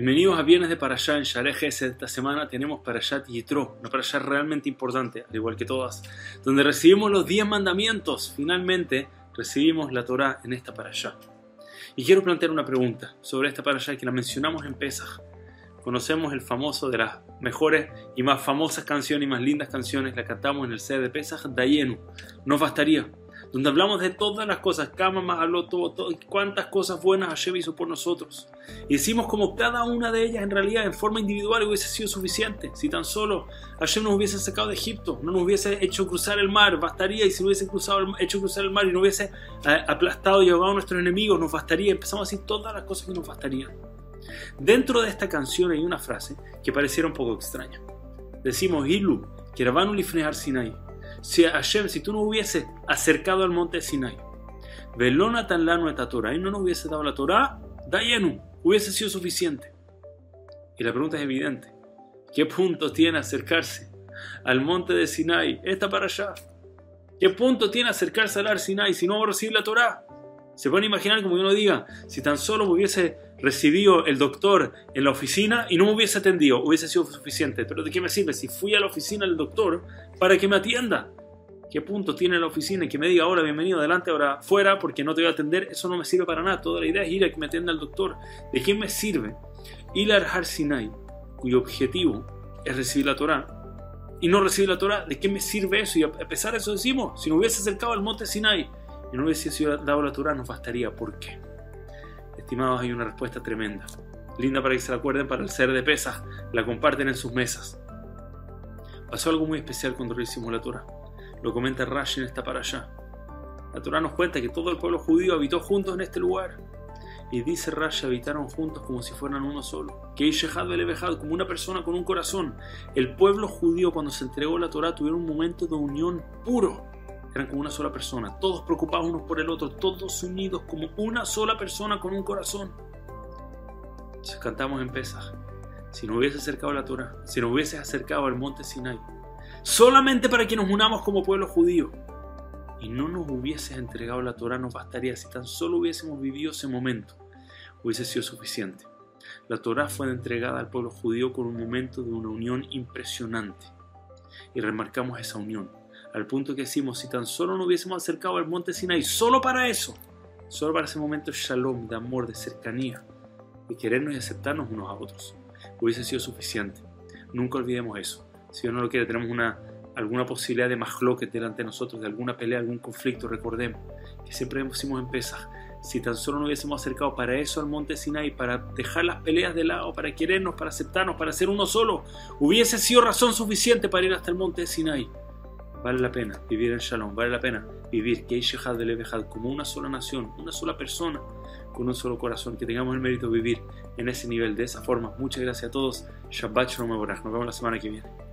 Bienvenidos a Viernes de Parashá en Shareh Esta semana tenemos Parashat Yitro, una Parashá realmente importante, al igual que todas, donde recibimos los 10 mandamientos. Finalmente recibimos la Torah en esta Parashá. Y quiero plantear una pregunta sobre esta Parashá que la mencionamos en Pesach. Conocemos el famoso de las mejores y más famosas canciones y más lindas canciones, la cantamos en el sede de Pesach, Dayenu. Nos bastaría donde hablamos de todas las cosas, Kama habló todo, todo, cuántas cosas buenas Hashem hizo por nosotros. Y decimos como cada una de ellas en realidad en forma individual hubiese sido suficiente. Si tan solo Hashem nos hubiese sacado de Egipto, no nos hubiese hecho cruzar el mar, bastaría. Y si no hubiese cruzado, hecho cruzar el mar y no hubiese eh, aplastado y ahogado a nuestros enemigos, nos bastaría. Empezamos a decir todas las cosas que nos bastarían. Dentro de esta canción hay una frase que pareciera un poco extraña. Decimos, Ilu, Kiravanu Lifnehar Sinai si Hashem, si tú no hubieses acercado al monte Sinai, Velonatan lano esta Torah, y no nos hubiese dado la Torah, Dayenu, hubiese sido suficiente. Y la pregunta es evidente. ¿Qué punto tiene acercarse al monte de Sinai? Esta para allá. ¿Qué punto tiene acercarse al Ar Sinai si no va la Torah? Se pueden imaginar como uno diga, si tan solo me hubiese recibido el doctor en la oficina y no me hubiese atendido, hubiese sido suficiente. Pero ¿de qué me sirve si fui a la oficina del doctor para que me atienda? ¿Qué punto tiene la oficina y que me diga ahora bienvenido adelante, ahora fuera porque no te voy a atender? Eso no me sirve para nada. Toda la idea es ir a que me atienda el doctor. ¿De qué me sirve ir al Har Sinai, cuyo objetivo es recibir la Torah? Y no recibir la Torah, ¿de qué me sirve eso? Y a pesar de eso decimos, si no hubiese acercado al monte Sinai, y no hubiese sido dado la Torah, nos bastaría. ¿Por qué? Estimados, hay una respuesta tremenda. Linda para que se la acuerden para el ser de pesas, la comparten en sus mesas. Pasó algo muy especial cuando recibimos la Torah. Lo comenta Rashi en esta para allá. La Torah nos cuenta que todo el pueblo judío habitó juntos en este lugar. Y dice Rashi, habitaron juntos como si fueran uno solo. Que Ishehad Belebehad, como una persona con un corazón. El pueblo judío cuando se entregó la Torah tuvieron un momento de unión puro eran como una sola persona, todos preocupados unos por el otro, todos unidos como una sola persona con un corazón. Entonces cantamos en Pesaj. Si no hubiese acercado la Torah, si no hubiese acercado al monte Sinai, solamente para que nos unamos como pueblo judío, y no nos hubieses entregado la Torah, nos bastaría si tan solo hubiésemos vivido ese momento, hubiese sido suficiente. La Torah fue entregada al pueblo judío con un momento de una unión impresionante, y remarcamos esa unión al punto que decimos, si tan solo nos hubiésemos acercado al monte Sinai, solo para eso, solo para ese momento shalom, de amor, de cercanía, de querernos y aceptarnos unos a otros, hubiese sido suficiente. Nunca olvidemos eso. Si Dios no lo quiere, tenemos una, alguna posibilidad de mahloket delante de nosotros, de alguna pelea, algún conflicto, recordemos que siempre decimos en Pesach, si tan solo nos hubiésemos acercado para eso al monte Sinai, para dejar las peleas de lado, para querernos, para aceptarnos, para ser uno solo, hubiese sido razón suficiente para ir hasta el monte Sinai. Vale la pena vivir en Shalom, vale la pena vivir que de Levejad como una sola nación, una sola persona, con un solo corazón, que tengamos el mérito de vivir en ese nivel, de esa forma. Muchas gracias a todos. Shabbat Shalom Nos vemos la semana que viene.